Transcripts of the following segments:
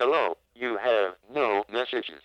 Hello, you have no messages.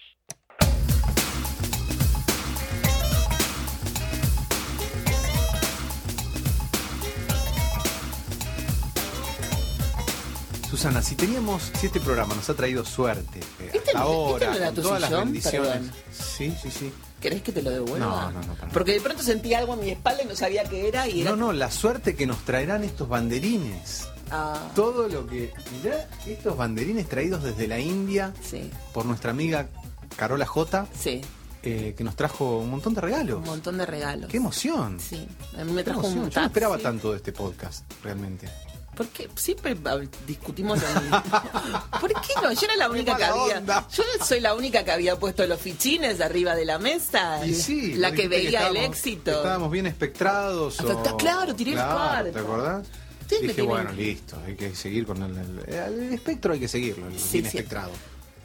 Susana, si teníamos, si este programa nos ha traído suerte, eh, ¿Este hasta ahora, este no era con tu todas las bendiciones. Perdón. Sí, sí, sí. ¿Querés que te lo devuelva? No, no, no, Porque de pronto sentí algo en mi espalda y no sabía qué era y era... No, no, la suerte que nos traerán estos banderines. Ah, Todo lo que. Mirá, estos banderines traídos desde la India sí, por nuestra amiga Carola J, sí. eh, que nos trajo un montón de regalos. Un montón de regalos. ¡Qué emoción! Sí, a mí me ¡Qué trajo emoción! un Yo no taxi. esperaba tanto de este podcast, realmente. Porque siempre hab- discutimos lo mismo. ¿Por qué no? Yo era la única que mala había. onda. Yo soy la única que había puesto los fichines arriba de la mesa. Y sí, la vos que dijiste veía el estábamos- éxito. Estábamos bien espectrados. o- Espectra- claro, tiré el Claro, ¿Te cuarto. acordás? Dije, bueno, listo, hay que seguir con el, el- el espectro, hay que seguirlo, el Sí, espectrado.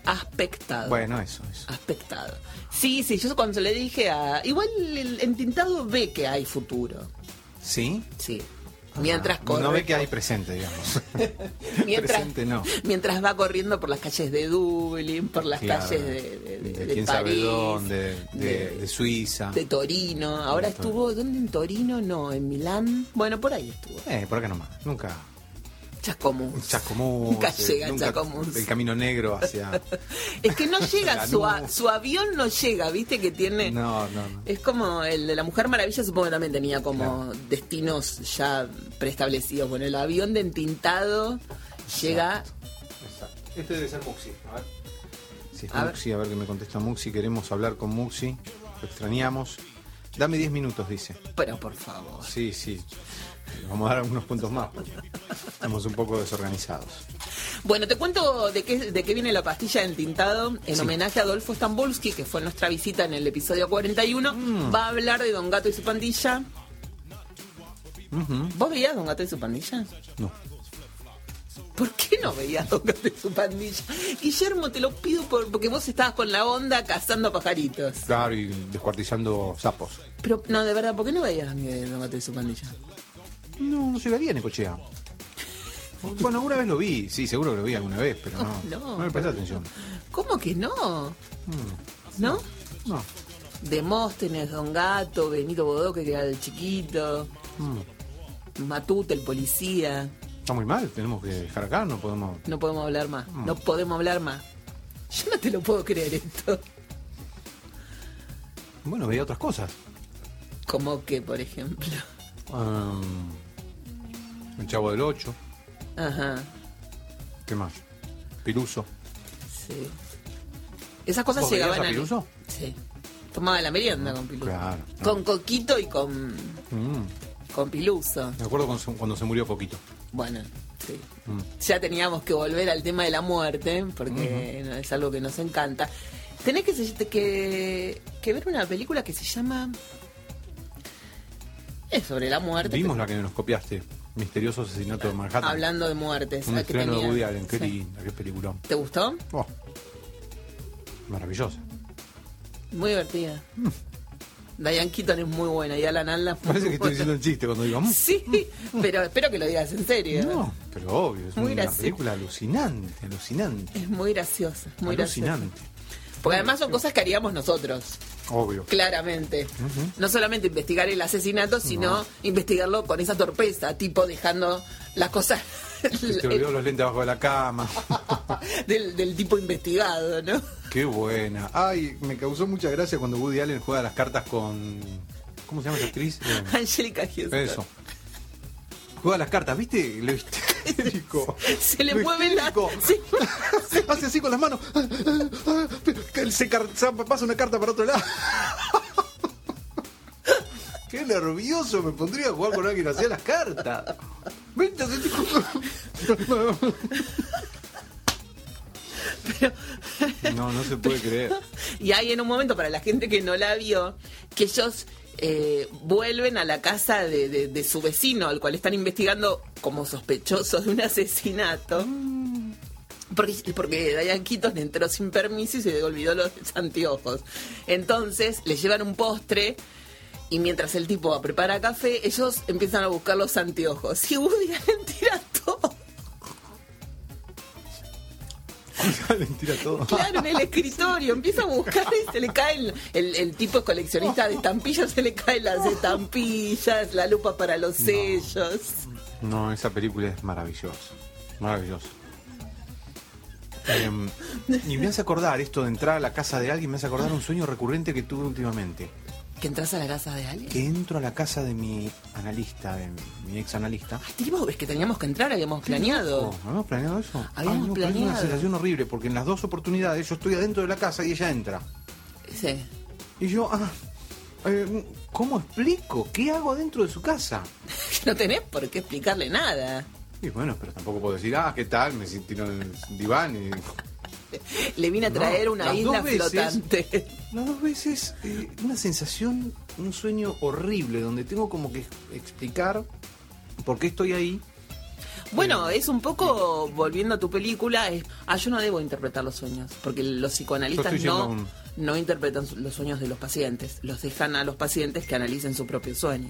Aspectado. Bueno, eso, eso. Aspectado. Sí, sí, yo cuando le dije a. Igual el entintado ve que hay futuro. ¿Sí? Sí. Mientras corre. No ve que hay presente, digamos. mientras, presente no. mientras va corriendo por las calles de Dublín, por las Claro. calles de, de, de- De de quién sabe París, dónde, de, Suiza. de Torino. Ahora estuvo, ¿dónde en Torino? No, en Milán. Bueno, por ahí estuvo. Eh, por acá nomás. Nunca. Chascomús. Chascomús. Nunca eh, llega nunca Chascomús. El camino negro hacia. Es que no llega, su, a- su avión no llega, ¿viste? Que tiene... No, no, no. Es como el de la Mujer Maravilla, supongo que también tenía como Claro. destinos ya preestablecidos. Bueno, el avión de entintado llega... Exacto. Este debe ser Muxi. A ver. Si es A ver. Muxi, a ver qué me contesta Muxi. Queremos hablar con Muxi. Lo extrañamos. Dame 10 minutos, dice. Pero por favor. Sí, sí. Vamos a dar algunos puntos más porque estamos un poco desorganizados. Bueno, te cuento de qué, de qué viene la pastilla de entintado en Sí. homenaje a Adolfo Stambulski, que fue nuestra visita en el episodio 41. Mm. Va a hablar de Don Gato y su pandilla. ¿Vos veías Don Gato y su pandilla? No. ¿Por qué no veías Don Gato y su pandilla? Guillermo, te lo pido por- porque vos estabas con la onda cazando pajaritos. Claro, y descuartizando sapos. Pero, no, de verdad, ¿por qué no veías Don Gato y su pandilla? No, no llegaría a Necochea. Bueno, alguna vez lo vi, sí, seguro que lo vi alguna vez, pero no, No, no, me presté atención. ¿Cómo que no? ¿No? No. Demóstenes, Don Gato, Benito Bodó, que era el chiquito, Mm. Matute, el policía. Está muy mal, tenemos que dejar acá, no podemos. No podemos hablar más. Mm. No podemos hablar más. Yo no te lo puedo creer esto. Bueno, veía otras cosas. Como que, por ejemplo. Um, el Chavo del Ocho, Ajá. ¿qué más? Piluso. Sí. Esas cosas ¿Vos llegaban a Piluso? Sí. Tomaba la merienda con Piluso. Claro. Con Coquito y con, Mm, con Piluso. Me acuerdo cuando se, cuando se murió poquito. Bueno, sí. Mm. Ya teníamos que volver al tema de la muerte, porque es algo que nos encanta. Tenés que, se- que, que ver una película que se llama... Es sobre la muerte. Vimos pero- la que nos copiaste, Misterioso Asesinato de Manhattan. Hablando de muertes. Un estreno de Woody Allen, qué Sí. linda, qué peliculón. ¿Te gustó? Oh, maravillosa. Muy divertida. Diane Keaton es muy buena y Alan Alda Parece que estoy diciendo un chiste cuando digo. mm. Sí, pero espero que lo digas en serio. No, pero obvio, es Muy una película alucinante, alucinante. Es muy graciosa, muy graciosa. alucinante. Porque además son cosas que haríamos nosotros, Obvio. claramente. No solamente investigar el asesinato, sino investigarlo con esa torpeza, tipo dejando las cosas Se te olvidó los lentes abajo de la cama. del, del tipo investigado, ¿no? Qué buena. Ay, me causó mucha gracia cuando Woody Allen juega las cartas con. ¿Cómo se llama esa actriz? Eh, Angélica Houston. Eso. Juega las cartas, ¿viste? Lo histérico. Se le mueve la... Sí. Hace así con las manos. Se car- se pasa una carta para otro lado. Qué nervioso me pondría a jugar con alguien que hacía las cartas. Vente, ese tipo. No, no se puede creer. Y hay en un momento, para la gente que no la vio, que ellos eh, vuelven a la casa de, de- de su vecino, al cual están investigando como sospechosos de un asesinato. Porque, porque Diane Keaton entró sin permiso y se le olvidó los anteojos. Entonces le llevan un postre y mientras el tipo prepara café, ellos empiezan a buscar los anteojos. Y Woody Allen tira todo. Le tira todo. Claro, en el escritorio, empieza a buscar y se le cae el, el, el tipo coleccionista de estampillas, se le caen las estampillas, la lupa para los sellos. No, esa película es maravillosa. Maravillosa. Em, y me hace acordar esto de entrar a la casa de alguien, me hace acordar un sueño recurrente que tuve últimamente. ¿Que entras a la casa de alguien? Que entro a la casa de mi analista, de mi ex analista. Teníamos- es que teníamos que entrar, habíamos planeado. Oh, ¿Habíamos planeado eso? Habíamos no, pero es una planeado. sensación horrible porque en las dos oportunidades yo estoy adentro de la casa y ella entra. Sí. Y yo, ah, eh, ¿cómo explico? ¿Qué hago dentro de su casa? No tenés por qué explicarle nada. Y bueno, pero tampoco puedo decir, ah, ¿qué tal? Me tiro en el diván y... Le vine a traer No, una isla veces- flotante. Las dos veces, eh, una sensación, un sueño horrible, donde tengo como que explicar por qué estoy ahí. Bueno, es un poco, volviendo a tu película, es, ah, yo no debo interpretar los sueños, porque los psicoanalistas no, no interpretan los sueños de los pacientes, los dejan a los pacientes que analicen su propio sueño.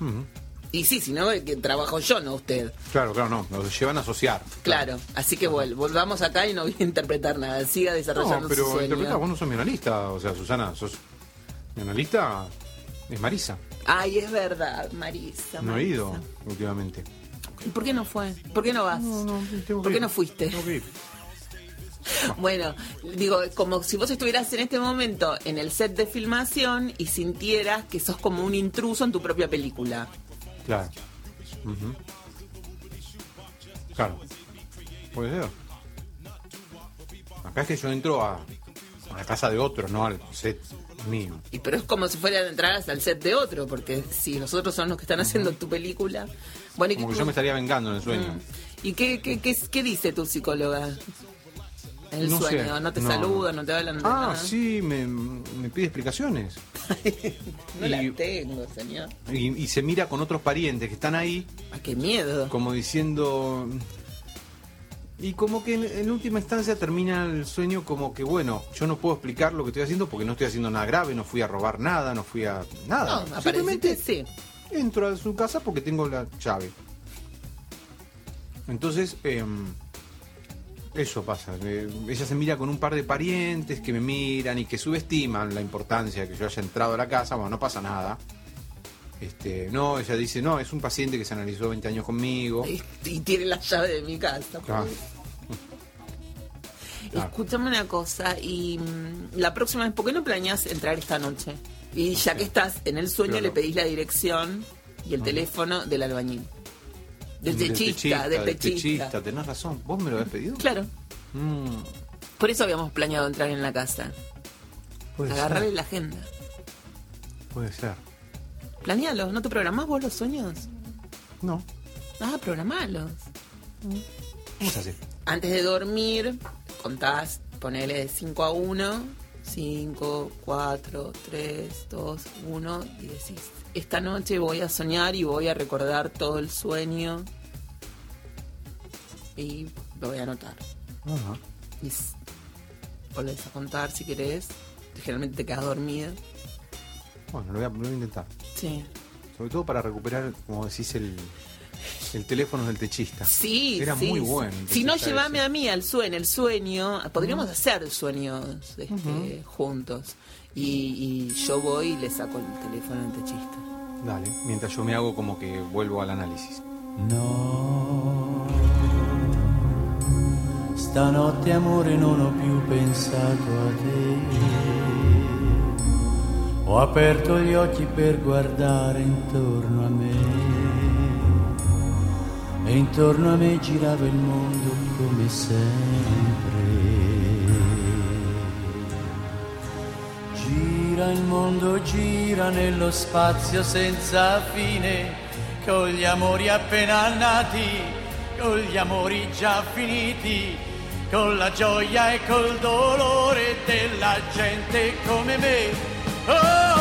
Ujú. Y sí, si no, que trabajo yo, no usted. Claro, claro, no, nos llevan a asociar. Claro, así que vol- volvamos acá y no voy a interpretar nada, siga desarrollando No, su pero sueño. interpreta, vos no sos mi analista, o sea, Susana, sos mi analista es Marisa. Ay, es verdad, Marisa. No he Marisa. ido últimamente. ¿Y ¿Por qué no fue? ¿Por qué no vas? tengo ¿Por qué ir. no fuiste? Tengo que ir. Bueno, digo, como si vos estuvieras en este momento en el set de filmación y sintieras que sos como un intruso en tu propia película. Claro. Claro. Puede ser. Acá es que yo entro a, a la casa de otro, no al set mío. Y pero es como si fuera de entrar al set de otro, porque si los otros son los que están haciendo tu película. Bueno, ¿y Como que yo me estaría vengando en el sueño. Mm. ¿Y qué, qué, qué, qué dice tu psicóloga? En el No sé, sueño, no te no. saludan, no te hablan Ah, nada. sí, me, me pide explicaciones. No la Y- tengo, señor. Y, y se mira con otros parientes que están ahí, Ah, qué miedo. como diciendo... Y como que en, en última instancia termina el sueño como que, bueno, yo no puedo explicar lo que estoy haciendo porque no estoy haciendo nada grave, no fui a robar nada, no fui a nada. No, Simplemente sí. entro a su casa porque tengo la llave. Entonces, em, eso pasa. ella se mira con un par de parientes que me miran y que subestiman la importancia de que yo haya entrado a la casa. Bueno, no pasa nada. Este, no, ella dice, no, es un paciente que se analizó 20 años conmigo. Y, y tiene la llave de mi casa. Claro. Escúchame una cosa, y mm, la próxima vez, ¿por qué no planeas entrar esta noche? Y ya que estás en el sueño, Pero le pedís la dirección y el teléfono del albañil. Del techista, del techista. Tenés razón. ¿Vos me lo habías pedido? Claro, Mm, por eso habíamos planeado entrar en la casa. puede Agarrarle ser. la agenda. Puede ser. Planealo, ¿no te programás vos los sueños? No. Ah, programalos. ¿Cómo se hace? Antes de dormir, contás, ponele de 5 a 1, 5, 4, 3, 2, 1, y decís, esta noche voy a soñar y voy a recordar todo el sueño y lo voy a anotar. Ajá. Y s- volvés a contar si querés, generalmente te quedas dormido. Bueno, lo voy, a, lo voy a intentar. Sí. Sobre todo para recuperar, como decís, el, el teléfono del techista. Sí, Era sí, muy bueno. Si no, llévame ese. a mí al sueño, el sueño. Podríamos hacer sueños este, juntos. Y, y yo voy y le saco el teléfono al techista. Dale, mientras yo me hago como que vuelvo al análisis. No, stanotte amore non ho più pensato a te. Ho aperto gli occhi per guardare intorno a me. E intorno a me girava il mondo come sempre. Il mondo, gira nello spazio senza fine, con gli amori appena nati, con gli amori già finiti, con la gioia e col dolore della gente come me. Oh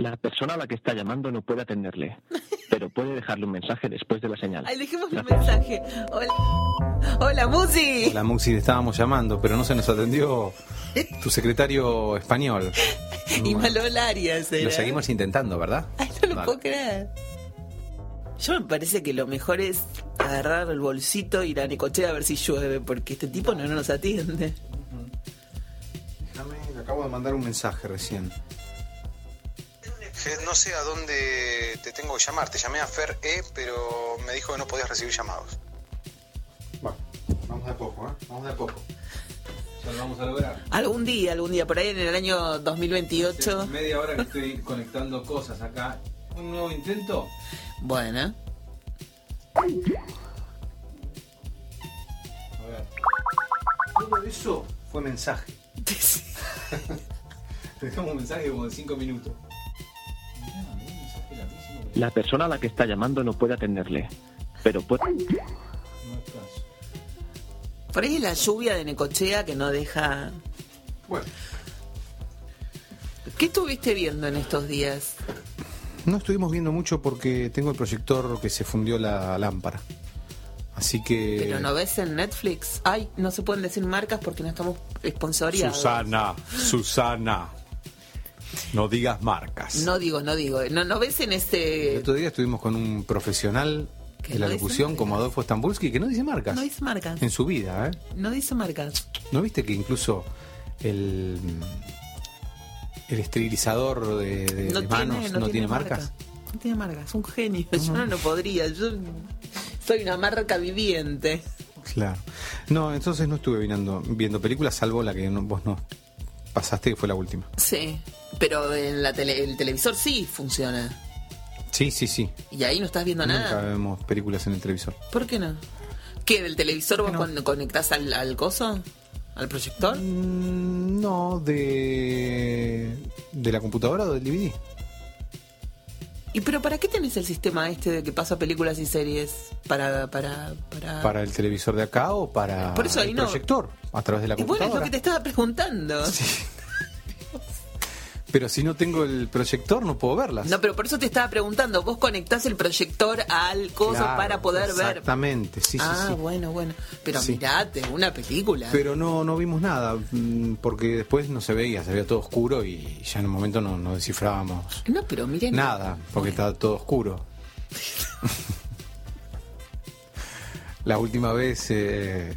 La persona a la que está llamando no puede atenderle, pero puede dejarle un mensaje después de la señal. Ay, dejemos un mensaje. Hola, Hola Musi. La Muxi le estábamos llamando, pero no se nos atendió tu secretario español. Y Malolarias era. Lo seguimos intentando, ¿verdad? Ay, no lo Vale. puedo creer. Yo me parece que lo mejor es agarrar el bolsito, ir a Necochea a ver si llueve, porque este tipo no nos atiende. Déjame, le acabo de mandar un mensaje recién. No sé a dónde te tengo que llamar. Te llamé a Fer E, pero me dijo que no podías recibir llamados. Bueno, vamos de a poco, ¿eh? Vamos de a poco. Ya lo vamos a lograr. Algún día, algún día, por ahí en el año 2028. Media hora que estoy conectando cosas acá. Un nuevo intento. Bueno, A ver. Todo eso fue mensaje. Dejamos un mensaje como de 5 minutos. La persona a la que está llamando no puede atenderle, pero puede... por ahí es la lluvia de Necochea que no deja. Bueno, ¿Qué estuviste viendo en estos días? no estuvimos viendo mucho porque tengo el proyector que se fundió la lámpara. Así que. Pero no ves en Netflix. Ay, no se pueden decir marcas porque no estamos sponsoriados. Susana, Susana. No digas marcas. No digo, no digo. No, no ves en El ese. otro día estuvimos con un profesional de la no locución como Adolfo Stambulski que no dice marcas. No dice marcas. En su vida, ¿eh? No dice marcas. ¿No viste que incluso el, el esterilizador de, de- de manos no, tiene, marcas? marca. No tiene marcas. Un genio. Yo no, no podría. Yo soy una marca viviente. Claro. No, entonces no estuve viendo, viendo películas, salvo la que no- vos no pasaste, que fue la última. Sí. Pero en la tele, el televisor sí funciona. Sí, sí, sí. Y ahí no estás viendo Nunca nada. vemos películas en el televisor. ¿Por qué no? ¿Qué? ¿Del televisor vos no? cuando conectás al, al coso? ¿Al proyector? Mm, No, de. ¿De la computadora o del DVD? ¿Y pero para qué tenés el sistema este de que pasa películas y series? Para, para, para... ¿Para el televisor de acá o para Por eso ahí el no. proyector? A través de la Y bueno, es computadora. lo que te estaba preguntando. Pero si no tengo el proyector, no puedo verlas. No, pero por eso te estaba preguntando. Vos conectás el proyector al coso Claro, para poder ver. Exactamente, sí, sí, ah, sí. bueno, bueno. Pero Sí. mirate, una película. Pero no, no vimos nada, mm, porque después no se veía, se veía todo oscuro y ya en un momento no, no descifrábamos No, pero miren. nada, porque estaba todo oscuro. La última vez eh,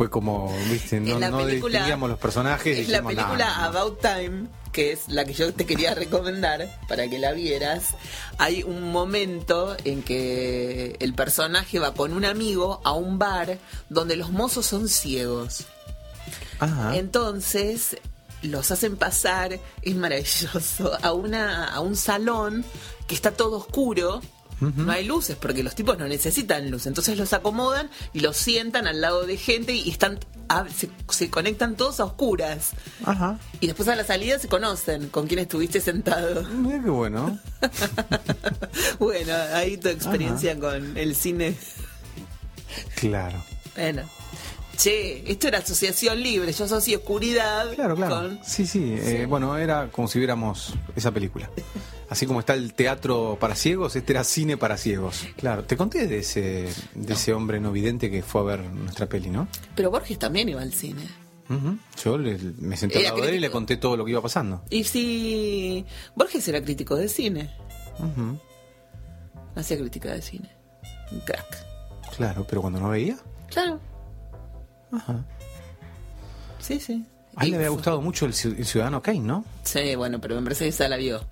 fue como, viste, no, no distinguíamos los personajes. y Es la dijimos, "No, película no". About Time, que es la que yo te quería recomendar para que la vieras. Hay un momento en que el personaje va con un amigo a un bar donde los mozos son ciegos. Ajá. Entonces los hacen pasar, es maravilloso, a una a un salón que está todo oscuro. No hay luces porque los tipos no necesitan luz. Entonces los acomodan y los sientan al lado de gente y están ah, se, se conectan todos a oscuras. Ajá. Y después a la salida se conocen con quién estuviste sentado. Mira qué bueno. bueno, ahí tu experiencia con el cine. Claro. Bueno. Che, esto era asociación libre, yo asocié oscuridad Claro, claro. con Sí, sí. eh, bueno, era como si viéramos esa película. Así como está el teatro para ciegos, este era cine para ciegos. Claro, te conté de ese, de ese hombre no vidente que fue a ver nuestra peli, ¿no? Pero Borges también iba al cine. Yo le- me senté al lado de él y le conté todo lo que iba pasando. Y si Borges era crítico de cine, hacía crítica de cine. Un crack. Claro, pero cuando no veía, Claro. Ajá. Sí, sí. a él le había gustado mucho el, Ciu- el Ciudadano Kane, ¿no? Sí, bueno, pero me parece que esa la vio.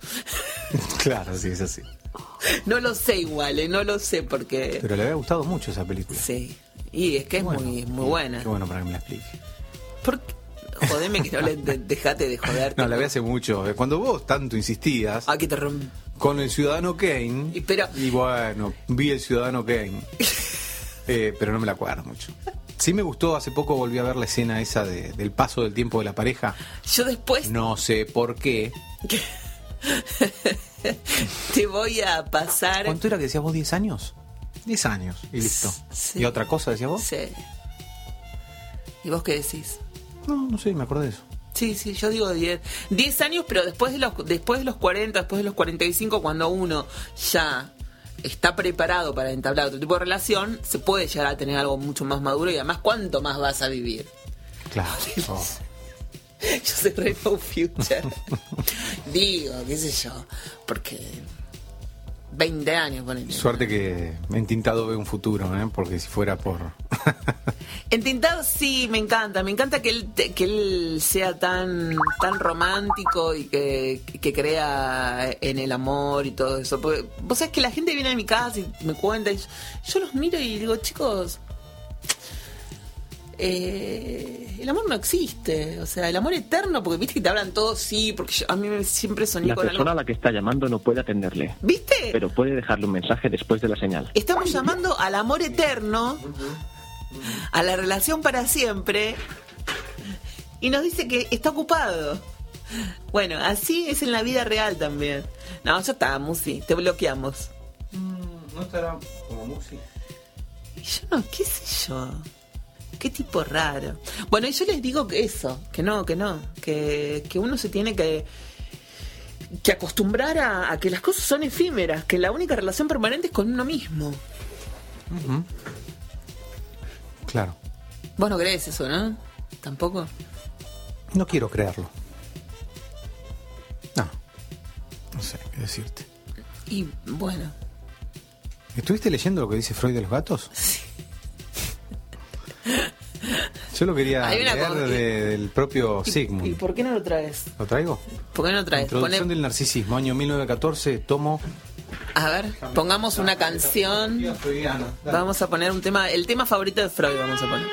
claro, sí, es así. No lo sé igual, ¿eh? no lo sé porque... Pero le había gustado mucho esa película. Sí. Y es que es Bueno, muy, muy buena. Qué bueno para que me la explique. ¿Por qué? Jodeme que no le de- dejate de joderte. No, la vi hace mucho. Cuando vos tanto insistías Ah, que te rom- con el Ciudadano Kane. Y pero- y bueno, vi el Ciudadano Kane. Eh, pero no me la acuerdo mucho. Sí me gustó, hace poco volví a ver la escena esa de- del paso del tiempo de la pareja. Yo después No sé por qué. te voy a pasar... ¿Cuánto era que decías vos? ¿10 años? 10 años y listo. Sí. ¿Y otra cosa decías vos? Sí. ¿Y vos qué decís? No, no sé, me acordé de eso. Sí, sí, yo digo 10. 10 años, pero después de los después de los 40, después de los 45, cuando uno ya está preparado para entablar otro tipo de relación, se puede llegar a tener algo mucho más maduro y además, ¿cuánto más vas a vivir? Claro. Oh. Yo soy no future. Digo, qué sé yo, porque 20 años, ponele. Suerte que Entintado ve un futuro, ¿eh? porque si fuera por... Entintado sí, me encanta. Me encanta que él, que él sea tan, tan romántico y que, que crea en el amor y todo eso. Porque, vos sabés que la gente viene a mi casa y me cuenta y yo, yo los miro y digo, chicos, eh, el amor no existe. O sea, el amor eterno, porque viste que te hablan todos, sí, porque yo- a mí me- siempre soñé La con persona a la que está llamando no puede atenderle, ¿Viste? pero puede dejarle un mensaje después de la señal. Estamos llamando al amor eterno, a la relación para siempre, y nos dice que está ocupado. Bueno, así es en la vida real también. No, ya está, Musi, te bloqueamos. ¿No estará como? Y yo no, qué sé yo. Qué tipo raro. Bueno, y yo les digo que eso, que no, que no, que, que uno se tiene que, que acostumbrar a, a que las cosas son efímeras, que la única relación permanente es con uno mismo. Claro. Vos no crees eso, ¿no? Tampoco. No quiero creerlo. No. No sé qué decirte. Y bueno, ¿Estuviste leyendo lo que dice Freud de los gatos? Yo lo quería leer de- del propio ¿y, Sigmund. y por qué no lo traes? ¿Lo traigo? ¿Por qué no lo traes? Introducción del narcisismo, año 1914, tomo... A ver, pongamos una canción. Vamos a poner un tema, el tema favorito de Freud vamos a poner.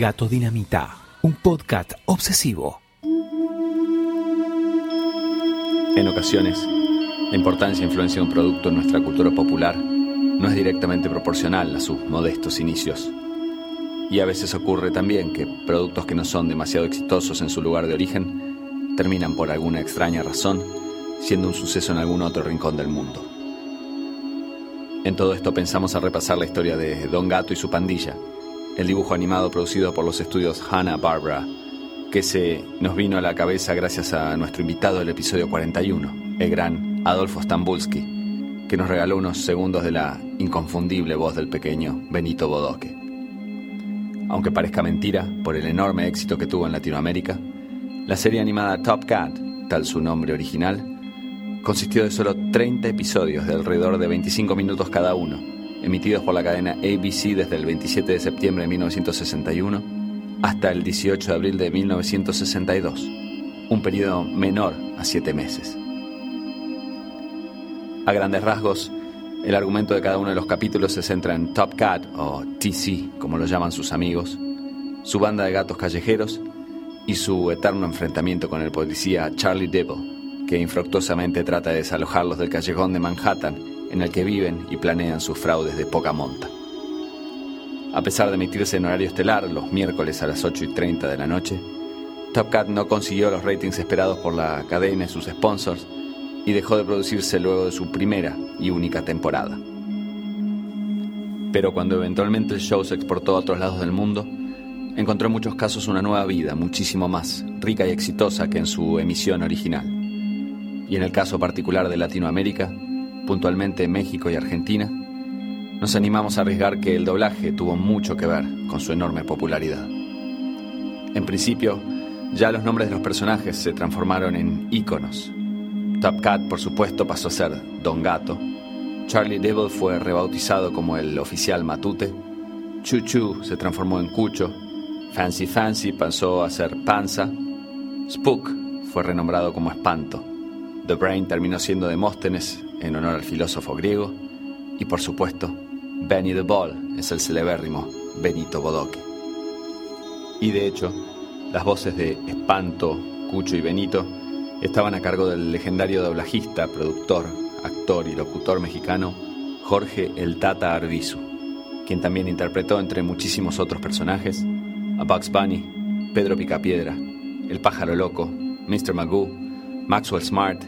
Gato dinamita, un podcast obsesivo. En ocasiones, la importancia e influencia de un producto en nuestra cultura popular no es directamente proporcional a sus modestos inicios. Y a veces ocurre también que productos que no son demasiado exitosos en su lugar de origen terminan por alguna extraña razón siendo un suceso en algún otro rincón del mundo. En todo esto pensamos a repasar la historia de Don Gato y su pandilla, el dibujo animado producido por los estudios Hanna-Barbera, que se nos vino a la cabeza gracias a nuestro invitado del episodio 41, el gran Adolfo Stambulski, que nos regaló unos segundos de la inconfundible voz del pequeño Benito Bodoque. Aunque parezca mentira, por el enorme éxito que tuvo en Latinoamérica, la serie animada Top Cat, tal su nombre original, consistió de solo 30 episodios de alrededor de 25 minutos cada uno, emitidos por la cadena ABC desde el 27 de septiembre de 1961 hasta el 18 de abril de 1962, un periodo menor a 7 meses. A grandes rasgos, el argumento de cada uno de los capítulos se centra en Top Cat, o TC, como lo llaman sus amigos, su banda de gatos callejeros y su eterno enfrentamiento con el policía Charlie Devil, que infructuosamente trata de desalojarlos del callejón de Manhattan en el que viven y planean sus fraudes de poca monta. A pesar de emitirse en horario estelar los miércoles a las 8 y 30 de la noche, Top Cat no consiguió los ratings esperados por la cadena y sus sponsors y dejó de producirse luego de su primera y única temporada. Pero cuando eventualmente el show se exportó a otros lados del mundo, encontró en muchos casos una nueva vida muchísimo más rica y exitosa que en su emisión original. Y en el caso particular de Latinoamérica, puntualmente México y Argentina, nos animamos a arriesgar que el doblaje tuvo mucho que ver con su enorme popularidad. En principio, ya los nombres de los personajes se transformaron en íconos. Top Cat, por supuesto, pasó a ser Don Gato. Charlie Devil fue rebautizado como el oficial Matute. Chu Chu se transformó en Cucho. Fancy Fancy pasó a ser Panza. Spook fue renombrado como Espanto. The Brain terminó siendo Demóstenes en honor al filósofo griego. Y por supuesto, Benny the Ball es el celebérrimo Benito Bodoque. Y de hecho, las voces de Espanto, Cucho y Benito estaban a cargo del legendario doblajista, productor, actor y locutor mexicano Jorge El Tata Arbizu, quien también interpretó entre muchísimos otros personajes a Bugs Bunny, Pedro Picapiedra, El Pájaro Loco, Mr. Magoo, Maxwell Smart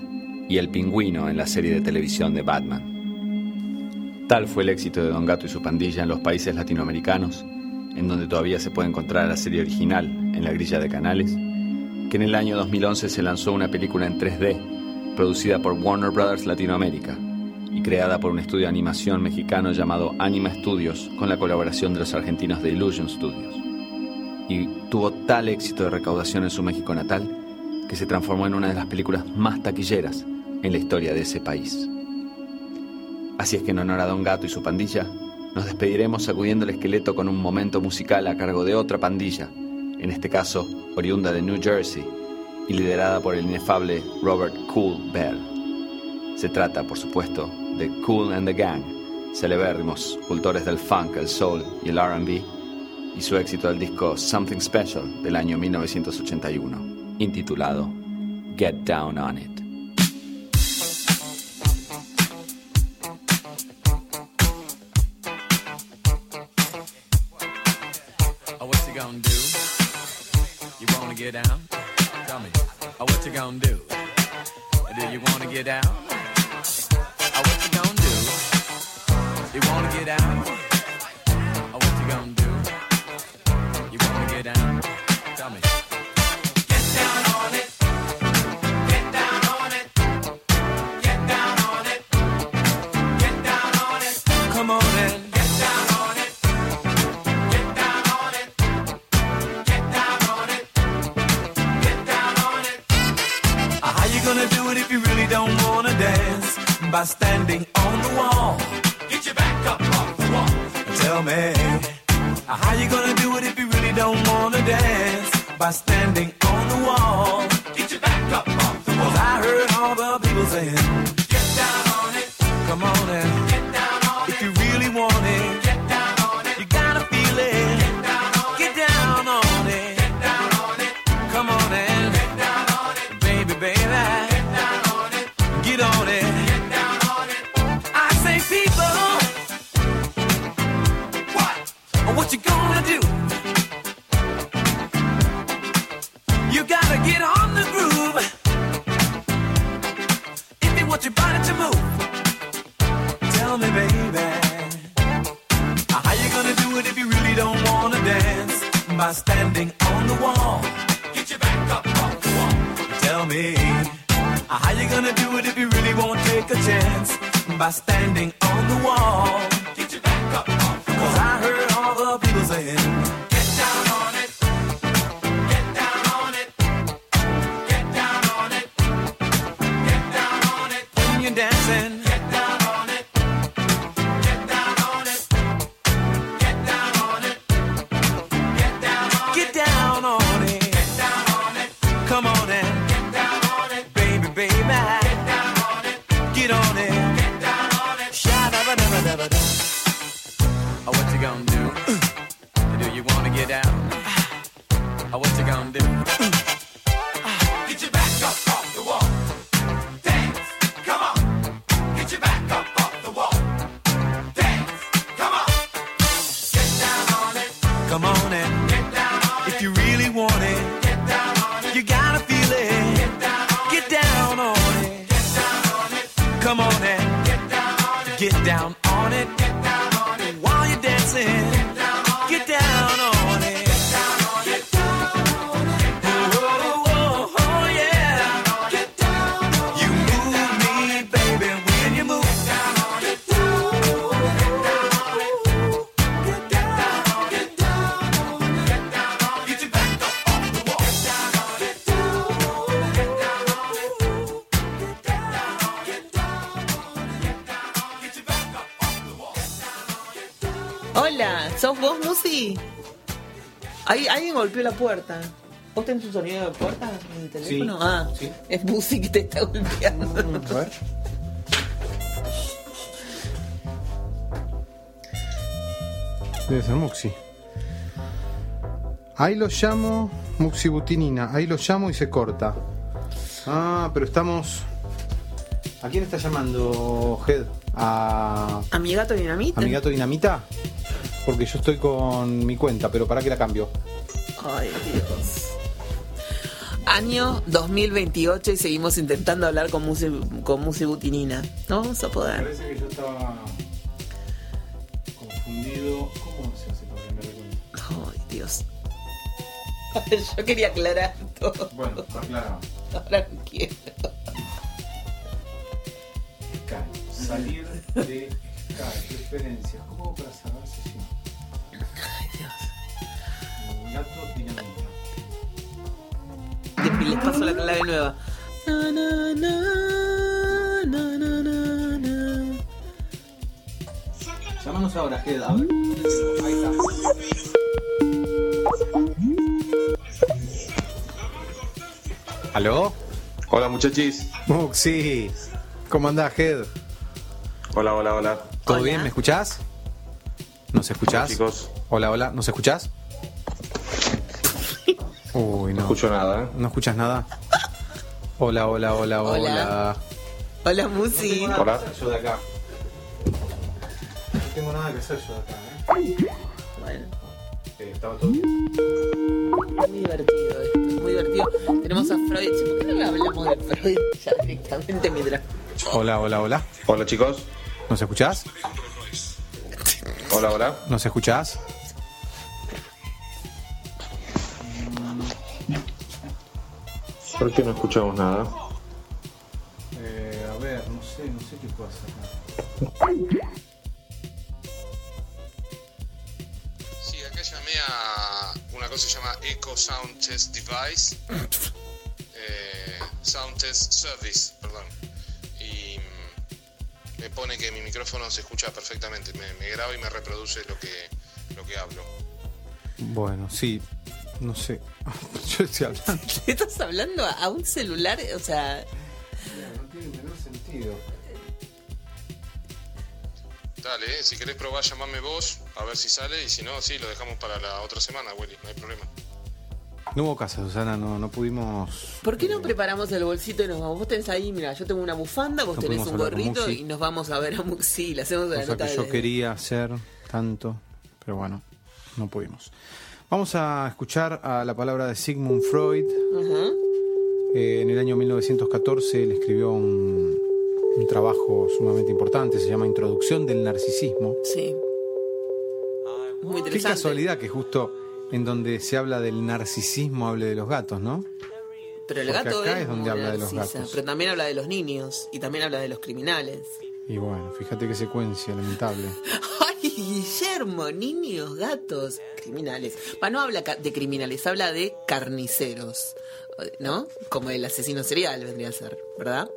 y El Pingüino en la serie de televisión de Batman. Tal fue el éxito de Don Gato y su pandilla en los países latinoamericanos, en donde todavía se puede encontrar la serie original en la grilla de canales, que en el año 2011 se lanzó una película en 3D, producida por Warner Brothers Latinoamérica y creada por un estudio de animación mexicano llamado Anima Studios con la colaboración de los argentinos de Illusion Studios. Y tuvo tal éxito de recaudación en su México natal que se transformó en una de las películas más taquilleras en la historia de ese país. Así es que en honor a Don Gato y su pandilla, nos despediremos sacudiendo el esqueleto con un momento musical a cargo de otra pandilla, en este caso oriunda de New Jersey y liderada por el inefable Robert Cool Bell. Se trata, por supuesto, de Cool and the Gang, celebérrimos cultores del funk, el soul y el RB, y su éxito del disco Something Special del año 1981, intitulado Get Down on It. Down? Don't wanna dance? By standing on the wall. Get your back up off the wall. 'Cause I heard all the people saying, Get down on it. Come on and Come on and get down on it. Get down Ahí, alguien golpeó la puerta. ¿Vos tenés un sonido de puerta en el teléfono? Sí, ah, sí. es Musi que te está golpeando. A ver. Debe ser Muxi. Ahí lo llamo Muxibutinina. Ahí lo llamo y se corta. Ah, pero estamos. ¿A quién está llamando, Head? ¿A, ¿A mi gato dinamita? a mi gato Dinamita? Porque yo estoy con mi cuenta, pero para que la cambio. Ay, Dios. Año 2028 y seguimos intentando hablar con Musi, con Musi Butinina. No vamos a poder. Parece que yo estaba confundido. ¿Cómo se hace para cambiar de cuenta? Ay, Dios. Yo quería aclarar todo. Bueno, aclaramos. Ahora no quiero. Sky. Salir de Sky. Preferencias. ¿Cómo para saber si Gato. Te- Les paso la clave nueva. Na, na, na, na, na, na, na. Llámanos ahora, Head. A ver. Ahí está. ¿Aló? Hola muchachis. Muxi. ¿Cómo andás, Head? Hola, hola, hola. ¿Todo Hola. bien? ¿Me escuchás? ¿Nos escuchás? Hola, chicos. Hola, hola. ¿Nos escuchás? Uy, No no. escucho nada, ¿eh? ¿No escuchas nada? Hola, hola, hola, hola. Hola. Hola, Musi. Hola. yo de acá. No tengo nada que hacer yo de acá, ¿eh? Bueno, Eh, Estaba todo bien. muy divertido esto. Muy divertido. Tenemos a Freud. ¿Por qué no hablamos de Freud ya directamente mientras? Hola, hola, hola. Hola chicos. ¿Nos escuchás? Hola, hola. ¿Nos escuchás? ¿Por qué no escuchamos nada? Eh, a ver, no sé, no sé qué puedo hacer. Sí, acá llamé a una cosa que se llama Echo Sound Test Device. Eh, Sound Test Service, perdón. Y mm, me pone que mi micrófono se escucha perfectamente. Me, me graba y me reproduce lo que, lo que hablo. Bueno, sí, no sé. Yo estoy hablando. ¿Le estás hablando a un celular? O sea, No tiene el menor sentido. Dale, eh, si querés probar, llamame vos, a ver si sale. Y si no, sí, lo dejamos para la otra semana, Willy, no hay problema. No hubo casa, Susana, no, no pudimos. ¿por qué no preparamos el bolsito y nos vamos? Vos tenés ahí, mira, yo tengo una bufanda, vos No tenés un gorrito y nos vamos a ver a Muxi. Le hacemos la Cosa nota que yo quería hacer tanto, pero bueno, no pudimos. Vamos a escuchar a la palabra de Sigmund Freud. Eh, en el año 1914 él escribió un, un trabajo sumamente importante, se llama Introducción del Narcisismo. Sí. Muy Qué interesante. casualidad que justo en donde se habla del narcisismo, hable de los gatos, ¿no? Pero el Porque gato acá es, es donde habla de los gatos. Pero también habla de los niños y también habla de los criminales. Y bueno, fíjate qué secuencia lamentable. Ay, Guillermo, niños, gatos, criminales. Va, no habla de criminales, habla de carniceros, ¿no? Como el asesino serial vendría a ser, ¿verdad?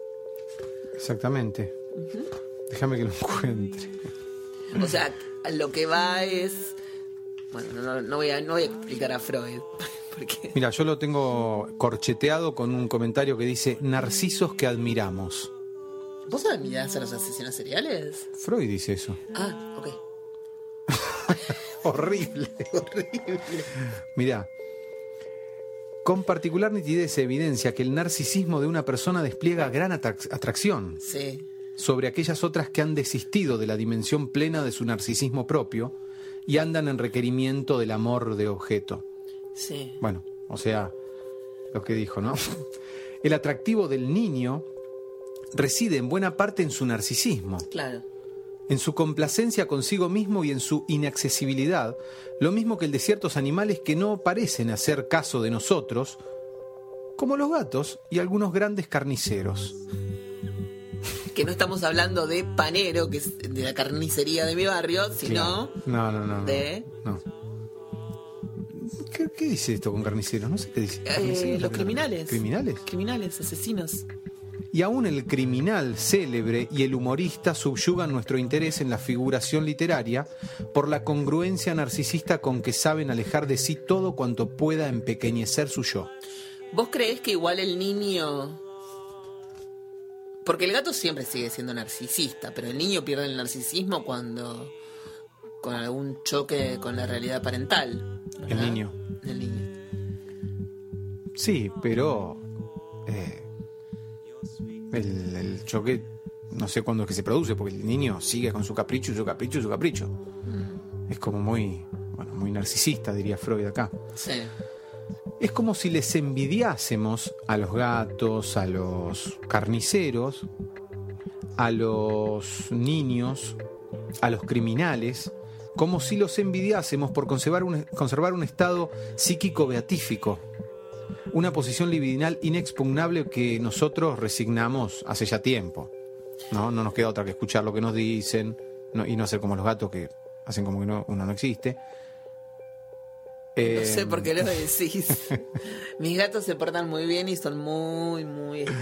Exactamente. Déjame que lo encuentre. O sea, lo que va es... Bueno, no, no- no voy, a, no voy a explicar a Freud, porque... Mira, yo lo tengo corcheteado con un comentario que dice Narcisos que admiramos. ¿Vos admirás a los asesinos seriales? Freud dice eso. Ah, ok. Horrible. Horrible. Mirá. Con particular nitidez se evidencia que el narcisismo de una persona despliega gran atrac- atracción Sí. sobre aquellas otras que han desistido de la dimensión plena de su narcisismo propio y andan en requerimiento del amor de objeto. Sí. Bueno, o sea, lo que dijo, ¿no? El atractivo del niño reside en buena parte en su narcisismo, Claro. en su complacencia consigo mismo y en su inaccesibilidad, lo mismo que el de ciertos animales que no parecen hacer caso de nosotros, como los gatos y algunos grandes carniceros. Que no estamos hablando de panero, que es de la carnicería de mi barrio, sino No, no, no. no, de no. ¿Qué, qué dice esto con carniceros? No sé qué dice. eh, los criminales. ¿Criminales? Criminales, asesinos. Y aún el criminal célebre y el humorista subyugan nuestro interés en la figuración literaria por la congruencia narcisista con que saben alejar de sí todo cuanto pueda empequeñecer su yo. ¿Vos creés que igual el niño... Porque el gato siempre sigue siendo narcisista, pero el niño pierde el narcisismo cuando... con algún choque con la realidad parental. El niño. El niño. Sí, pero eh, el, el choque no sé cuándo es que se produce, porque el niño sigue con su capricho, y su capricho, y su capricho. Es como muy, bueno, muy narcisista, diría Freud acá. Sí. Es como si les envidiásemos a los gatos, a los carniceros, a los niños, a los criminales, como si los envidiásemos por conservar un, conservar un estado psíquico beatífico, una posición libidinal inexpugnable que nosotros resignamos hace ya tiempo. No, no nos queda otra que escuchar lo que nos dicen no- y no hacer como los gatos que hacen como que no, uno no existe. No sé por qué lo decís. Mis gatos se portan muy bien y son muy, muy... Este...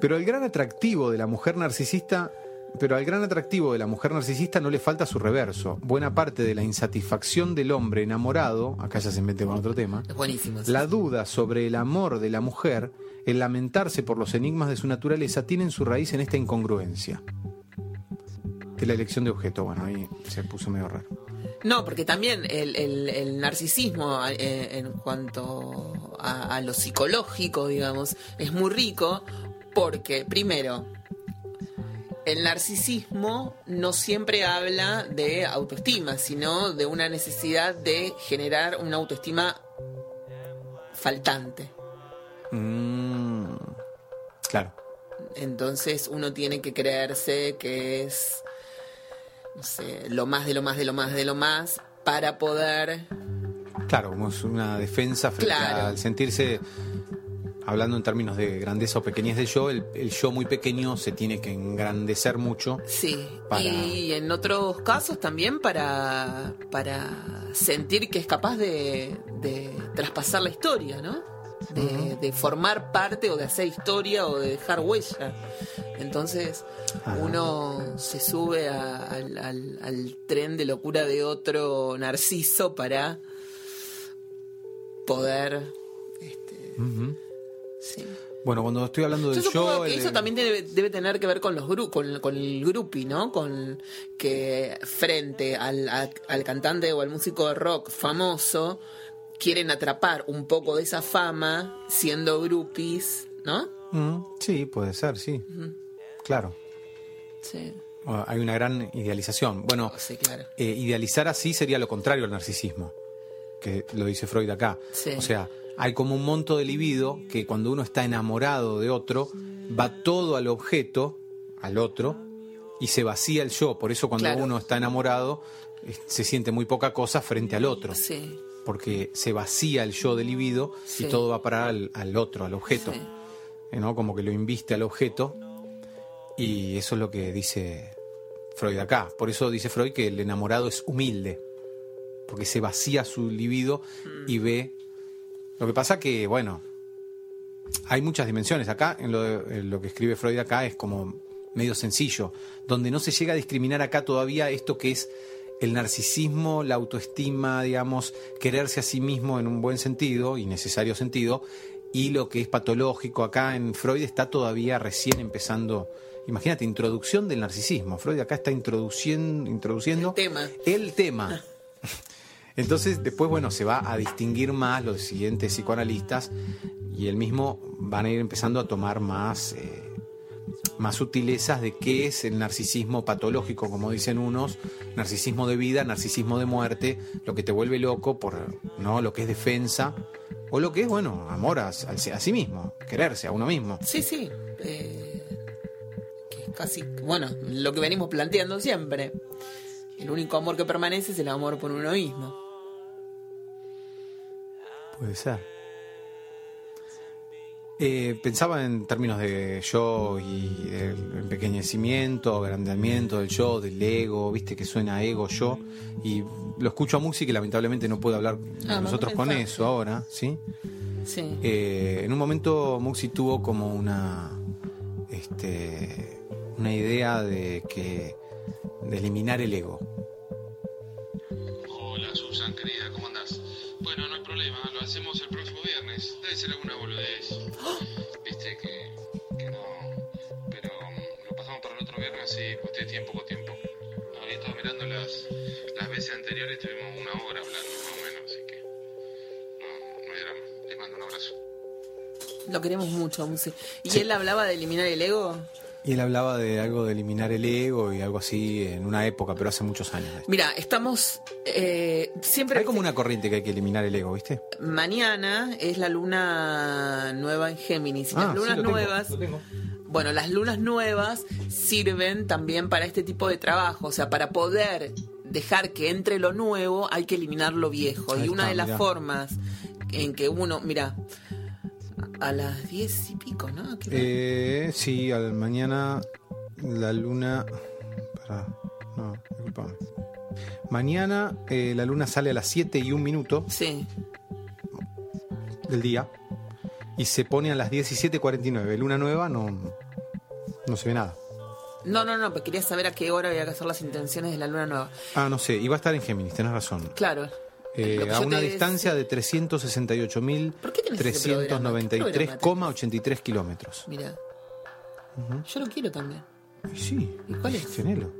Pero el gran atractivo de la mujer narcisista, pero al gran atractivo de la mujer narcisista no le falta su reverso. Buena parte de la insatisfacción del hombre enamorado, acá ya se mete con otro tema, Es buenísimo. sí. la duda sobre el amor de la mujer, el lamentarse por los enigmas de su naturaleza, tienen su raíz en esta incongruencia. De la elección de objeto, bueno, ahí se puso medio raro. No, porque también el, el- el narcisismo eh, en cuanto a, a lo psicológico, digamos, es muy rico porque, primero, el narcisismo no siempre habla de autoestima, sino de una necesidad de generar una autoestima faltante. Mm, claro. Entonces uno tiene que creerse que es, no sé, lo más de lo más de lo más de lo más para poder Claro, como es una defensa frente Claro. al sentirse, hablando en términos de grandeza o pequeñez del yo, el, el yo muy pequeño se tiene que engrandecer mucho. Sí, Para- y en otros casos también para, para sentir que es capaz de, de traspasar la historia, ¿no? De, de formar parte o de hacer historia o de dejar huella. Entonces Ajá. uno se sube a- al, al- al tren de locura de otro narciso para poder... Este. Sí. Bueno, cuando estoy hablando del Yo supongo yo, que el- eso también debe, debe tener que ver con los gru con, con el grupi, ¿no? Con que frente al, a- al cantante o al músico de rock famoso quieren atrapar un poco de esa fama siendo grupis, ¿no? Mm, sí, puede ser, sí. Claro. Sí, Hay una gran idealización. Bueno, sí, claro. eh, idealizar así sería lo contrario al narcisismo, que lo dice Freud acá. Sí. O sea, hay como un monto de libido que cuando uno está enamorado de otro, va todo al objeto, al otro, y se vacía el yo. Por eso cuando Claro. uno está enamorado, eh, se siente muy poca cosa frente al otro. Sí. porque se vacía el yo del libido Sí. y todo va a parar al, al otro, al objeto. Sí. Eh, ¿no? Como que lo inviste al objeto y eso es lo que dice Freud acá. Por eso dice Freud que el enamorado es humilde, porque se vacía su libido y ve... Lo que pasa que, bueno, hay muchas dimensiones. Acá, en lo, de- en lo que escribe Freud acá, es como medio sencillo. Donde no se llega a discriminar acá todavía esto que es el narcisismo, la autoestima, digamos, quererse a sí mismo en un buen sentido y necesario sentido, y lo que es patológico acá en Freud está todavía recién empezando. Imagínate, introducción del narcisismo. Freud acá está introduciendo, introduciendo tema. el tema. Entonces, después, bueno, se va a distinguir más los siguientes psicoanalistas y él mismo van a ir empezando a tomar más, eh, más sutilezas de qué es el narcisismo patológico, como dicen unos, narcisismo de vida, narcisismo de muerte, lo que te vuelve loco por no lo que es defensa, o lo que es, bueno, amor a, a- sí mismo, quererse a uno mismo. Sí, sí. eh, que es casi, bueno, lo que venimos planteando siempre. El único amor que permanece es el amor por uno mismo. Puede ser. Eh, pensaba en términos de yo y el empequeñecimiento, agrandamiento del yo, del ego, viste que suena ego, yo, y lo escucho a Muxi que lamentablemente no puede hablar Ah, nosotros con eso ahora, ¿sí? Sí. Eh, en un momento Muxi tuvo como una este, una idea de que de eliminar el ego. Hola Susan, querida, alguna boludez. Viste que, que no. Pero lo pasamos para el otro viernes, sí, ustedes tienen poco tiempo. Había estado mirando las, las veces anteriores, tuvimos una hora hablando más o menos, así que. No, no hay drama. Les mando un abrazo. Lo queremos mucho, Musi. ¿Y Sí. él hablaba de eliminar el ego? Y él hablaba de algo de eliminar el ego y algo así en una época, pero hace muchos años. Mira, estamos eh, siempre. Hay como una corriente que hay que eliminar el ego, ¿viste? Mañana es la luna nueva en Géminis. Y Ah, las sí, lunas tengo, nuevas. lo tengo. Bueno, las lunas nuevas sirven también para este tipo de trabajo. O sea, para poder dejar que entre lo nuevo, hay que eliminar lo viejo. Ahí y una está, de las mirá. formas en que uno, mira, a las diez y pico, ¿no? Eh, sí, al mañana la luna. Pará, no, disculpame. Mañana eh, la luna sale a las 7 y un minuto Sí. del día y se pone a las 17.49. Luna nueva no, no se ve nada. No, no, no, pero quería saber a qué hora había que hacer las intenciones de la luna nueva. Ah, no sé, iba a estar en Géminis, tenés razón. Claro. Eh, a una distancia de qué tenés ese programa? ¿Qué 398.393,83 kilómetros. Mira. Yo lo quiero también. Y Sí. ¿Y cuál es? Tenelo.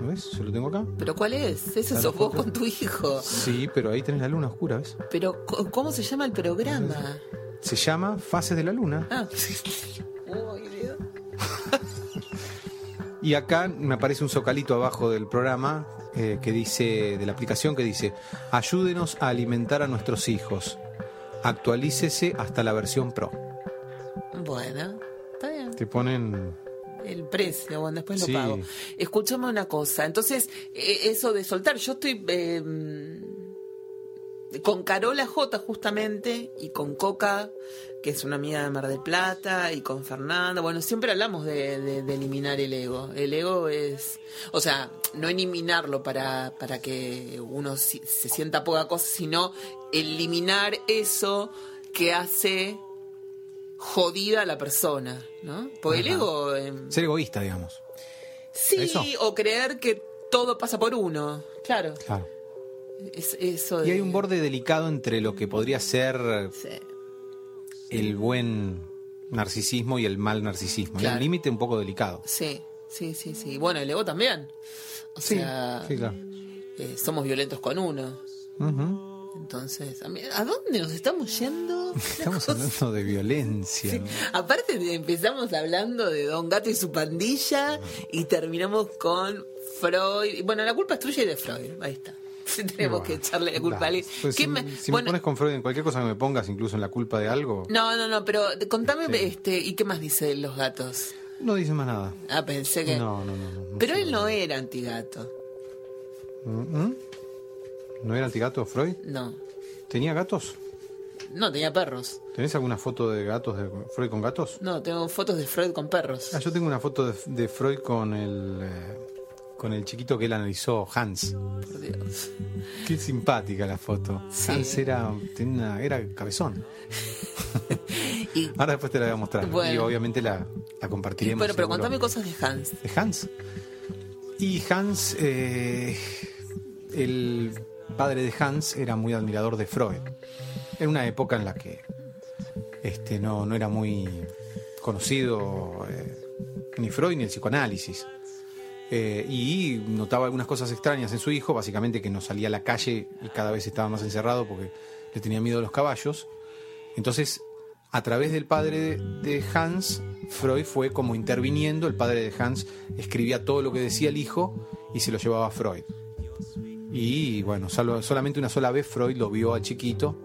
¿Lo ves? Yo lo tengo acá. ¿Pero cuál es? Ese ¿A sos vos con tu hijo. Sí, pero ahí tenés la luna oscura, ¿ves? Pero, ¿cómo se llama el programa? Se llama Fases de la Luna. Ah. Dios. Y acá me aparece un socalito abajo del programa eh, que dice, de la aplicación que dice, ayúdenos a alimentar a nuestros hijos. Actualícese hasta la versión Pro. Bueno, está bien. Te ponen... El precio, bueno, después lo pago. Escúchame una cosa. Entonces, eh, eso de soltar, yo estoy eh, con Carola J justamente y con Coca, que es una amiga de Mar del Plata, y con Fernanda. Bueno, siempre hablamos de, de- de eliminar el ego. El ego es, o sea, no eliminarlo para, para que uno si- se sienta poca cosa, sino eliminar eso que hace jodida a la persona, ¿no? Porque el ego... em, Ser egoísta, digamos. Sí, ¿Eso? o creer que todo pasa por uno. Claro. Claro. Es, eso de... Y hay un borde delicado entre lo que podría ser Sí. el buen narcisismo y el mal narcisismo. Hay Claro. un límite un poco delicado. Sí, sí, sí, sí. Bueno, el ego también. O Sí, sea, sí, claro. eh, somos violentos con uno. Entonces, ¿a mí- ¿a dónde nos estamos yendo? Estamos hablando de violencia. ¿no? Aparte empezamos hablando de Don Gato y su pandilla y terminamos con Freud. Bueno, la culpa es tuya y de Freud. Ahí está. Tenemos Bueno, que echarle la culpa a alguien. Pues ¿Qué si me- si pones con Freud en cualquier cosa que me pongas, incluso en la culpa de algo, No, no, no, pero contame, Sí. este, ¿y qué más dice los gatos? no dice más nada. Ah, pensé que... No, no, no. pero él no era antigato. ¿No era antigato Freud? No. ¿Tenía gatos? No, tenía perros. ¿Tenés alguna foto de gatos de Freud con gatos? No, tengo fotos de Freud con perros. Ah, yo tengo una foto de, de Freud con el eh, con el chiquito que él analizó, Hans. Por Dios. Qué simpática la foto. Sí. Hans era, tenía una- era cabezón. Ahora después te la voy a mostrar. Bueno. Y obviamente la, la compartiremos. Bueno, pero seguro. contame cosas de Hans. ¿De Hans? Y Hans, eh, el padre de Hans era muy admirador de Freud. En una época en la que este, no, no era muy conocido eh, ni Freud ni el psicoanálisis. Eh, y notaba algunas cosas extrañas en su hijo, básicamente que no salía a la calle y cada vez estaba más encerrado porque le tenía miedo a los caballos. Entonces, a través del padre de, Hans, Freud fue como interviniendo. El padre de Hans escribía todo lo que decía el hijo y se lo llevaba a Freud. Y bueno, solo- solamente una sola vez Freud lo vio al chiquito,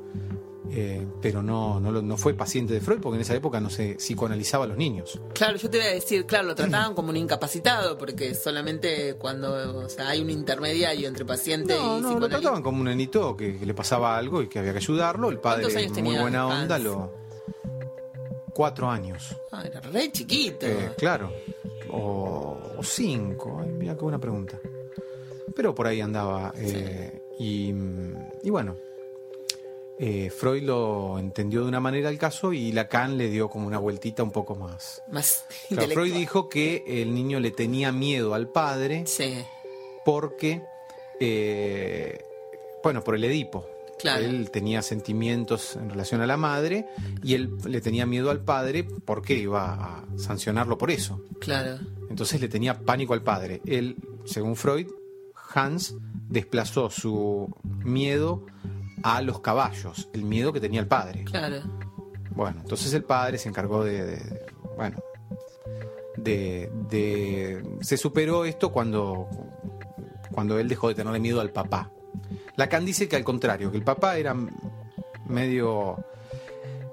eh, pero no, no, no fue paciente de Freud porque en esa época no se psicoanalizaba a los niños. Claro, yo te iba a decir, claro, lo trataban como un incapacitado, porque solamente cuando o sea, hay un intermediario entre paciente No, y no, lo trataban como un nenito que, que le pasaba algo y que había que ayudarlo. El padre, ¿Cuántos años muy tenía buena onda, lo. Cuatro años. Ah, era re chiquito. Eh, claro. O, o cinco. Ay, mira qué buena pregunta. Pero por ahí andaba. eh, y, y bueno. Eh, Freud lo entendió de una manera el caso y Lacan le dio como una vueltita un poco más. Más Claro. Freud dijo que el niño le tenía miedo al padre Sí, porque, eh, bueno, por el Edipo. Claro. Él tenía sentimientos en relación a la madre y él le tenía miedo al padre porque iba a sancionarlo por eso. claro. Entonces le tenía pánico al padre. Él, según Freud, Hans desplazó su miedo a los caballos, el miedo que tenía el padre. Claro. Bueno, entonces el padre se encargó de, de- bueno, de, de- se superó esto cuando, cuando él dejó de tenerle miedo al papá. Lacan dice que al contrario, que el papá era medio,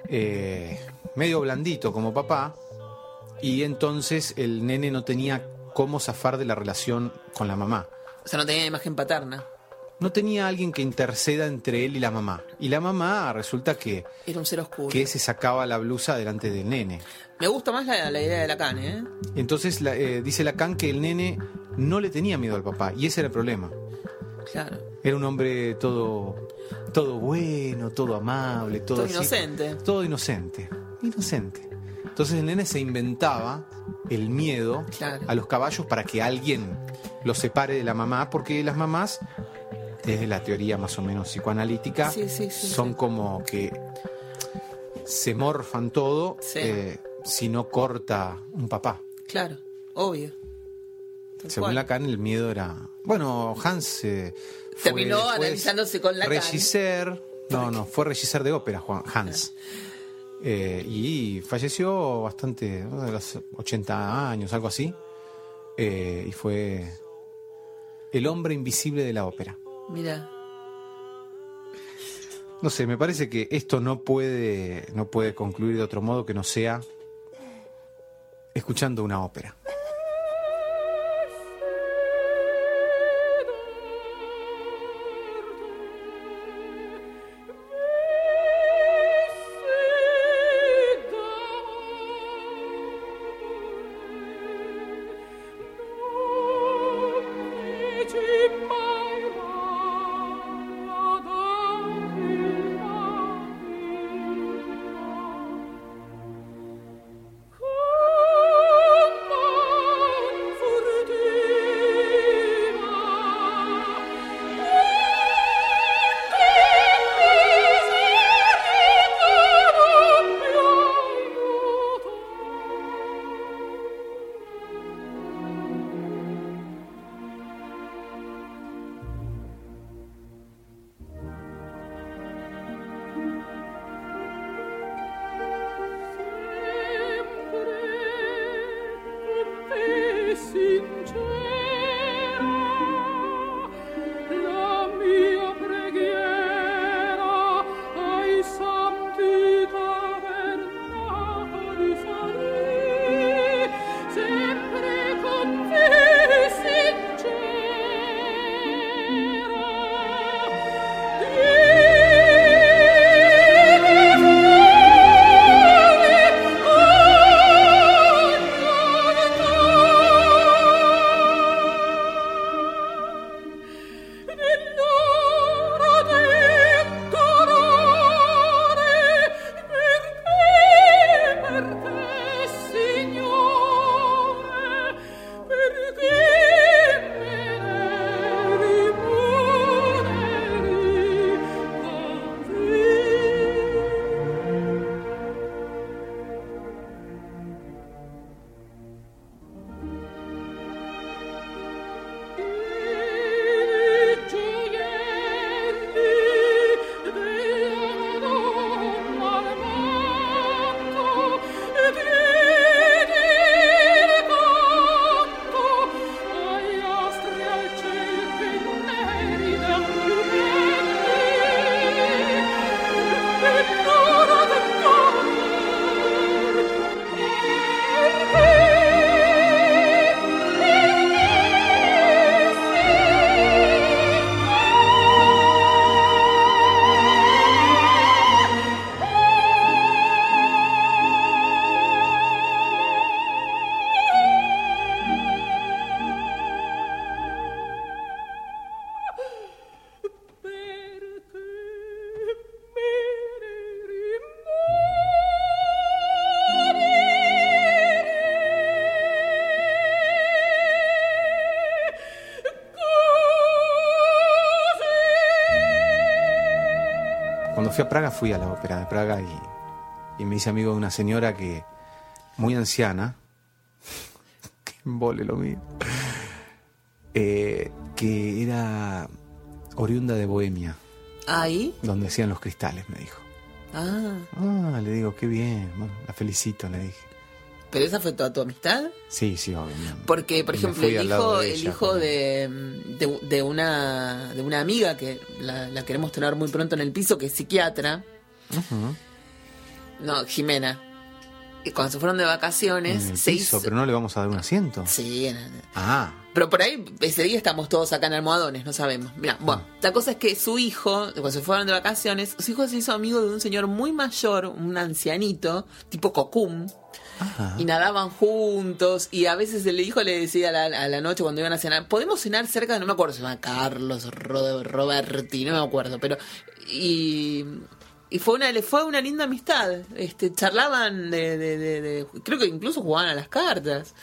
eh, medio blandito como papá y entonces el nene no tenía cómo zafar de la relación con la mamá. O sea, no tenía imagen paterna. No tenía alguien que interceda entre él y la mamá. Y la mamá resulta que, Era un ser oscuro. que se sacaba la blusa delante del nene. Me gusta más la, la idea de Lacan, ¿eh? Entonces la- eh, dice Lacan que el nene no le tenía miedo al papá y ese era el problema. Claro. Era un hombre todo, todo bueno, todo amable, todo, Todo así. inocente. Todo inocente. Inocente. Entonces el nene se inventaba el miedo Claro. a los caballos para que alguien los separe de la mamá, porque las mamás, desde la teoría más o menos psicoanalítica, Sí, sí, sí, son como que se morfan todo eh, si no corta un papá. Claro, obvio. Tal Según cual. Lacan, el miedo era. Bueno, Hans. eh, fue Terminó después analizándose con Lacan. Regisseur. No, no, fue regisseur de ópera, Juan Hans. Eh, y falleció bastante, ¿no? los 80 años, algo así. Eh, y fue el hombre invisible de la ópera. Mira, No sé, me parece que esto no puede, no puede concluir de otro modo que no sea escuchando una ópera. Fui a Praga fui a la ópera de Praga y, y me hice amigo de una señora que, muy anciana, que embole lo mío, eh, que era oriunda de Bohemia, Ahí. donde hacían los cristales, me dijo. Ah. Ah, le digo, qué bien, bueno, la felicito, le dije. ¿Pero esa fue toda tu amistad? Sí, sí, obviamente. Porque, por ejemplo, el hijo, de el ella, hijo de, de, de una, de una amiga que la, la queremos tener muy pronto en el piso, que es psiquiatra, no, Jimena, y cuando se fueron de vacaciones, En el se piso, hizo... pero no le vamos a dar un asiento. Sí, en- Ah, pero por ahí ese día estamos todos acá en almohadones, no sabemos. Mira, bueno, la cosa es que su hijo, cuando se fueron de vacaciones, su hijo se hizo amigo de un señor muy mayor, un ancianito, tipo Cocum, ajá. y nadaban juntos y a veces el hijo le decía a la, a la noche cuando iban a cenar, podemos cenar cerca, no me acuerdo, se llama Carlos, Ro- Roberti, no me acuerdo, pero y, y fue una le fue una linda amistad, este charlaban de, de- de- de- creo que incluso jugaban a las cartas,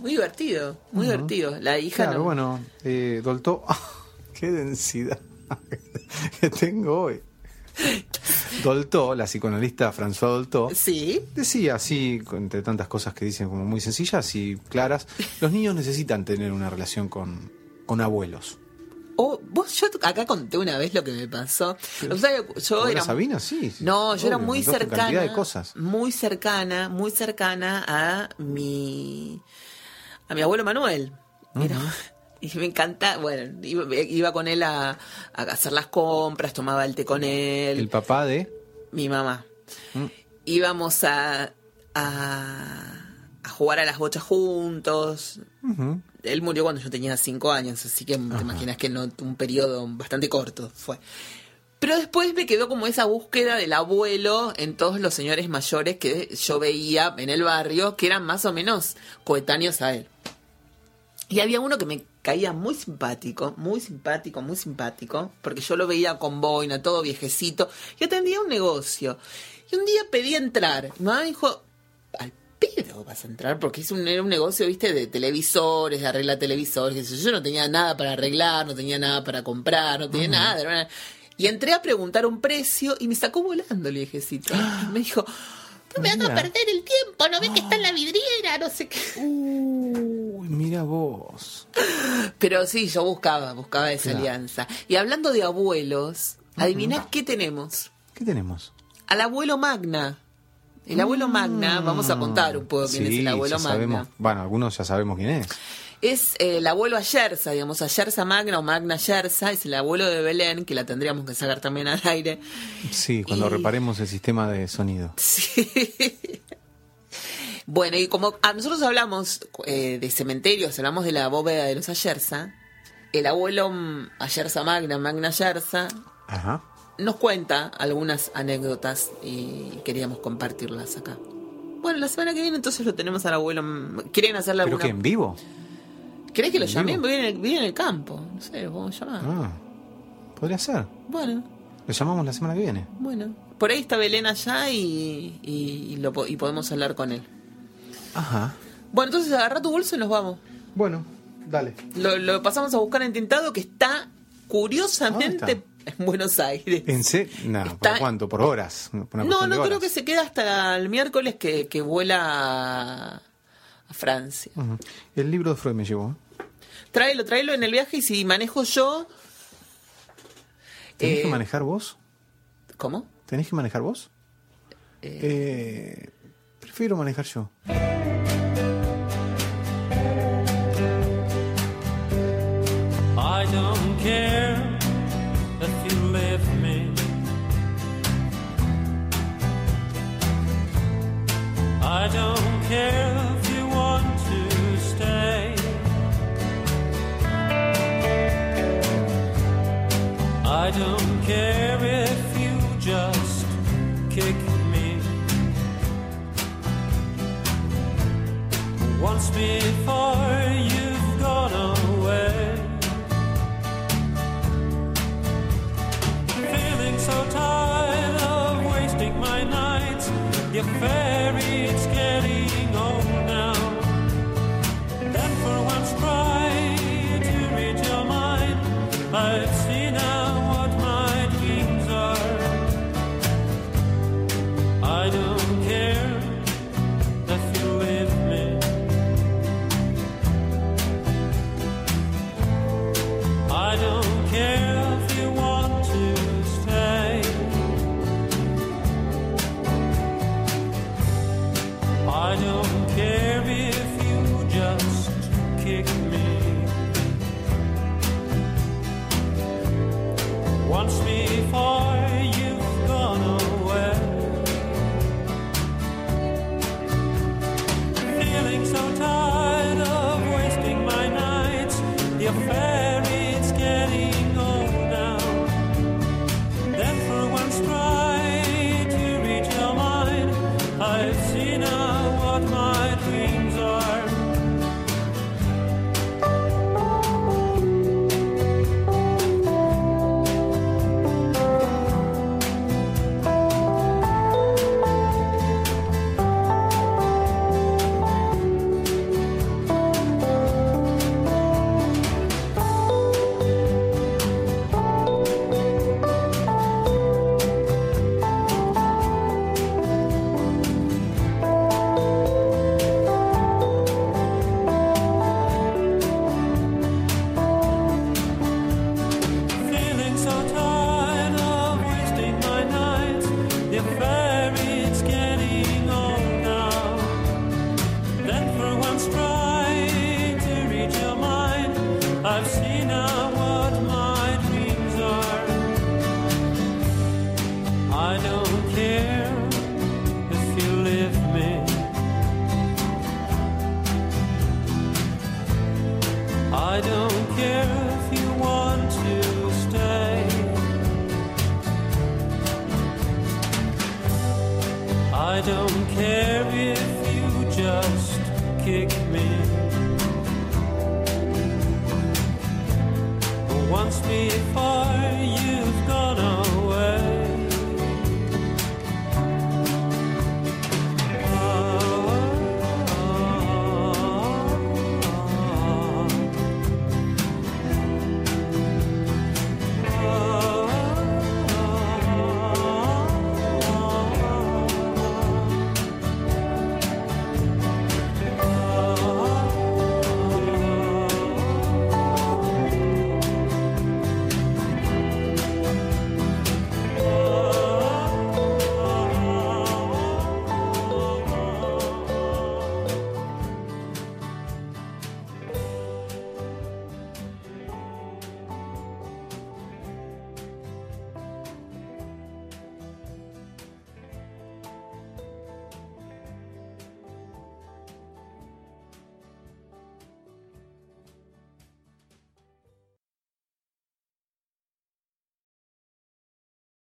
muy divertido, muy divertido. La hija Claro, no- bueno, eh, Dolto, qué densidad que tengo hoy. Dolto, la psicoanalista François Dolto, Sí, decía así, entre tantas cosas que dicen como muy sencillas y claras, los niños necesitan tener una relación con, con abuelos. o vos yo acá conté una vez lo que me pasó. O sea, yo ¿Con era la Sabina? Sí. sí, No, yo era muy cercana. de cosas. Muy cercana, muy cercana a mi a mi abuelo Manuel. Era- y me encanta, bueno, iba, iba con él a, a hacer las compras, tomaba el té con él, El papá de... mi mamá. Mm. Íbamos a, a, a jugar a las bochas juntos. Él murió cuando yo tenía cinco años, así que te imaginas que no un periodo bastante corto fue. Pero después me quedó como esa búsqueda del abuelo en todos los señores mayores que yo veía en el barrio, que eran más o menos coetáneos a él. Y había uno que me caía muy simpático, muy simpático, muy simpático, porque yo lo veía con boina, todo viejecito, y atendía un negocio. Y un día pedí entrar. Mi mamá me dijo, al pedo vas a entrar, porque es un, era un negocio, viste, de televisores, de arreglar televisores. Yo no tenía nada para arreglar, no tenía nada para comprar, no tenía nada. una- Y entré a preguntar un precio y me sacó volando el viejecito. Y me dijo, me Mira. perder el tiempo, no ves que está en la vidriera, no sé qué. Uy, mira vos. Pero sí, yo buscaba, buscaba esa Claro. alianza. Y hablando de abuelos, adivinás qué tenemos? ¿Qué tenemos? Al abuelo Magna. El abuelo Magna, vamos a contar un poco quién es Sí, el abuelo ya Magna. sabemos. Bueno, algunos ya sabemos quién es. Es eh, el abuelo Ayerza, digamos, Ayerza Magna o Magna Ayerza, es el abuelo de Belén, que la tendríamos que sacar también al aire. Sí, cuando Y- reparemos el sistema de sonido. Sí. Bueno, y como a nosotros hablamos eh, de cementerios, hablamos de la bóveda de los Ayerza, el abuelo mm, Ayerza Magna, Magna Ayerza, Ajá. nos cuenta algunas anécdotas y queríamos compartirlas acá. Bueno, la semana que viene entonces lo tenemos al abuelo. mm, ¿Quieren hacerle ¿Pero alguna...? que en vivo? ¿Querés que lo en llamemos? vivo? Vive en, el, vive en el campo. No sé, lo podemos llamar. Ah, podría ser. Bueno, Lo llamamos la semana que viene. bueno. Por ahí está Belén allá y, y, y lo, y podemos hablar con él. Ajá. Bueno, entonces agarra tu bolso y nos vamos. Bueno, dale. Lo, lo pasamos a buscar en Tintado, que está curiosamente ¿Dónde en Buenos Aires. ¿En serio? No, Está- ¿por cuánto? ¿Por horas? No, no creo que se queda hasta el miércoles que, que vuela a, Francia. El libro de Freud me llevó. ¿eh? Tráelo, tráelo en el viaje y si manejo yo. ¿Tenés eh, que manejar vos? ¿Cómo? ¿Tenés que manejar vos? Eh, prefiero manejar yo. I don't care if you leave me. I don't care I don't care if you just kick me. Once before you've gone away. Feeling so tired of wasting my nights. You're fairy,